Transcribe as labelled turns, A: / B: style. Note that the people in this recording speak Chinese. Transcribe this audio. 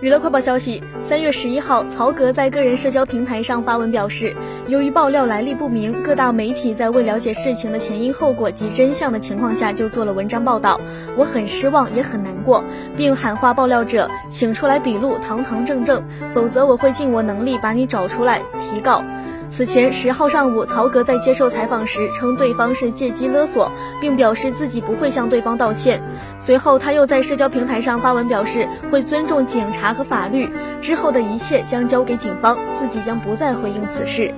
A: 娱乐快报消息：三月十一号，曹格在个人社交平台上发文表示，由于爆料来历不明，各大媒体在未了解事情的前因后果及真相的情况下就做了文章报道，我很失望也很难过，并喊话爆料者，请出来笔录，堂堂正正，否则我会尽我能力把你找出来提告。此前十号上午，曹格在接受采访时称对方是借机勒索，并表示自己不会向对方道歉。随后，他又在社交平台上发文表示会尊重警察和法律，之后的一切将交给警方，自己将不再回应此事。